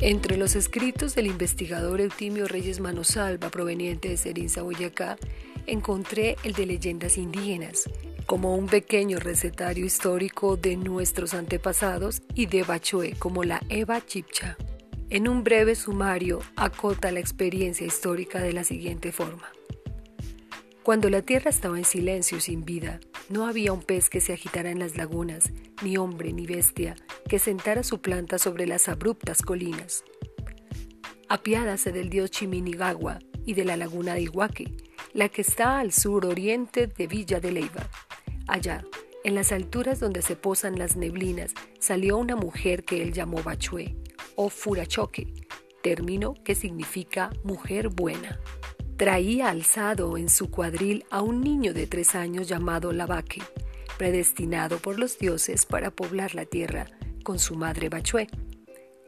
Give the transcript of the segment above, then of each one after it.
Entre los escritos del investigador Eutimio Reyes Manosalva, proveniente de Serinza, Boyacá, encontré el de leyendas indígenas, como un pequeño recetario histórico de nuestros antepasados y de Bachoé como la Eva Chipcha. En un breve sumario acota la experiencia histórica de la siguiente forma. Cuando la tierra estaba en silencio sin vida, no había un pez que se agitara en las lagunas, ni hombre ni bestia que sentara su planta sobre las abruptas colinas. Apiádase del dios Chiminigagua y de la laguna de Iguaque, la que está al sur oriente de Villa de Leiva. Allá, en las alturas donde se posan las neblinas, salió una mujer que él llamó Bachué o Furachoque, término que significa mujer buena. Traía alzado en su cuadril a un niño de tres años llamado Lavaque, predestinado por los dioses para poblar la tierra con su madre Bachué.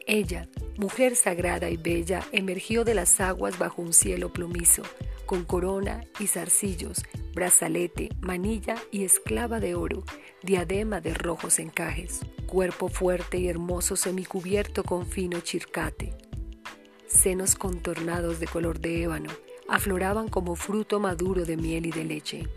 Ella, mujer sagrada y bella, emergió de las aguas bajo un cielo plumizo, con corona y zarcillos, brazalete, manilla y esclava de oro, diadema de rojos encajes, cuerpo fuerte y hermoso semicubierto con fino chircate, senos contornados de color de ébano, afloraban como fruto maduro de miel y de leche.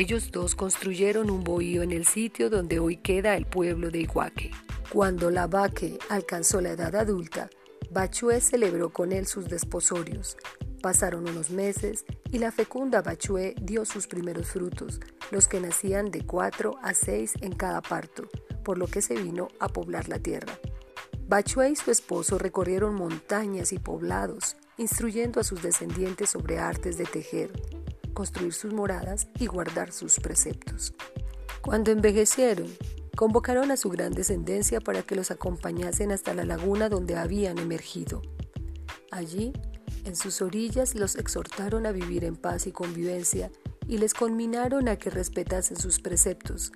Ellos dos construyeron un bohío en el sitio donde hoy queda el pueblo de Iguaque. Cuando Lavaque alcanzó la edad adulta, Bachué celebró con él sus desposorios. Pasaron unos meses y la fecunda Bachué dio sus primeros frutos, los que nacían de cuatro a seis en cada parto, por lo que se vino a poblar la tierra. Bachué y su esposo recorrieron montañas y poblados, instruyendo a sus descendientes sobre artes de tejer, construir sus moradas y guardar sus preceptos. Cuando envejecieron, convocaron a su gran descendencia para que los acompañasen hasta la laguna donde habían emergido. Allí, en sus orillas, los exhortaron a vivir en paz y convivencia y les conminaron a que respetasen sus preceptos.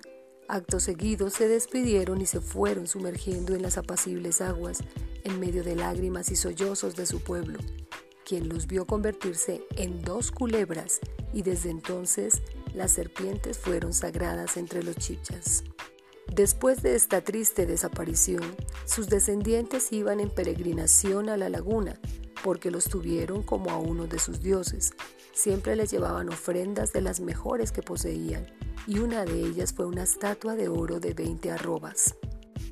Acto seguido se despidieron y se fueron sumergiendo en las apacibles aguas, en medio de lágrimas y sollozos de su pueblo, quien los vio convertirse en dos culebras y desde entonces las serpientes fueron sagradas entre los chichas. Después de esta triste desaparición, sus descendientes iban en peregrinación a la laguna, porque los tuvieron como a uno de sus dioses. Siempre les llevaban ofrendas de las mejores que poseían, y una de ellas fue una estatua de oro de 20 arrobas.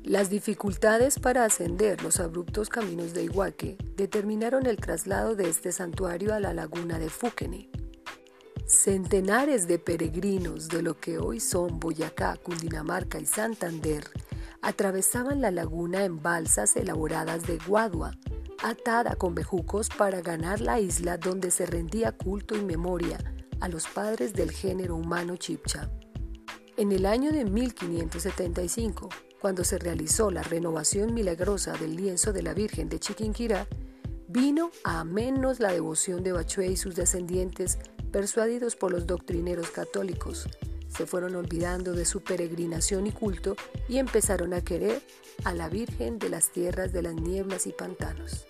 Las dificultades para ascender los abruptos caminos de Iguaque determinaron el traslado de este santuario a la laguna de Fúquene. Centenares de peregrinos de lo que hoy son Boyacá, Cundinamarca y Santander atravesaban la laguna en balsas elaboradas de guadua, atada con bejucos para ganar la isla donde se rendía culto y memoria a los padres del género humano chipcha. En el año de 1575, cuando se realizó la renovación milagrosa del lienzo de la Virgen de Chiquinquirá, vino a menos la devoción de Bachué y sus descendientes, persuadidos por los doctrineros católicos. Se fueron olvidando de su peregrinación y culto y empezaron a querer a la Virgen de las tierras de las nieblas y pantanos.